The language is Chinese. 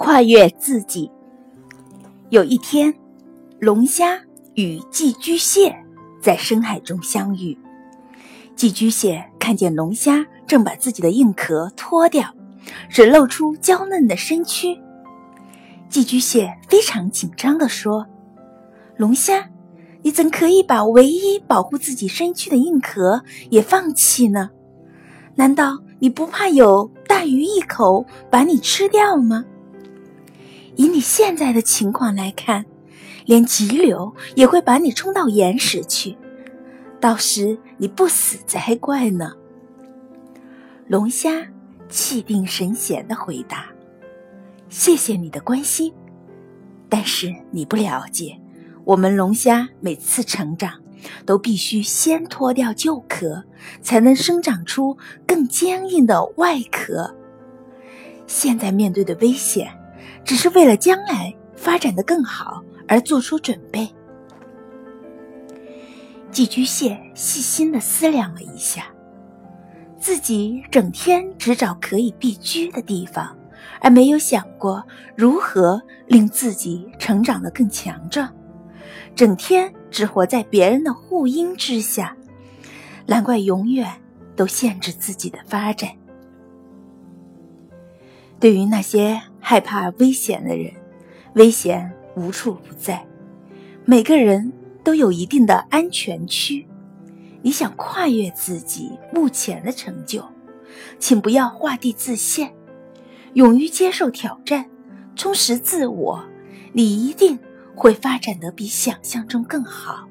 跨越自己。有一天，龙虾与寄居蟹在深海中相遇。寄居蟹看见龙虾正把自己的硬壳脱掉，只露出娇嫩的身躯。寄居蟹非常紧张地说：“龙虾，你怎可以把唯一保护自己身躯的硬壳也放弃呢？难道你不怕有大鱼一口把你吃掉吗？以你现在的情况来看，连急流也会把你冲到岩石去，到时你不死才怪呢。”龙虾气定神闲地回答。谢谢你的关心，但是你不了解，我们龙虾每次成长都必须先脱掉旧壳，才能生长出更坚硬的外壳。现在面对的危险，只是为了将来发展的更好而做出准备。寄居蟹细心的思量了一下，自己整天只找可以避居的地方。而没有想过如何令自己成长得更强壮，整天只活在别人的护荫之下，难怪永远都限制自己的发展。对于那些害怕危险的人，危险无处不在。每个人都有一定的安全区。你想跨越自己目前的成就，请不要画地自限。勇于接受挑战，充实自我，你一定会发展得比想象中更好。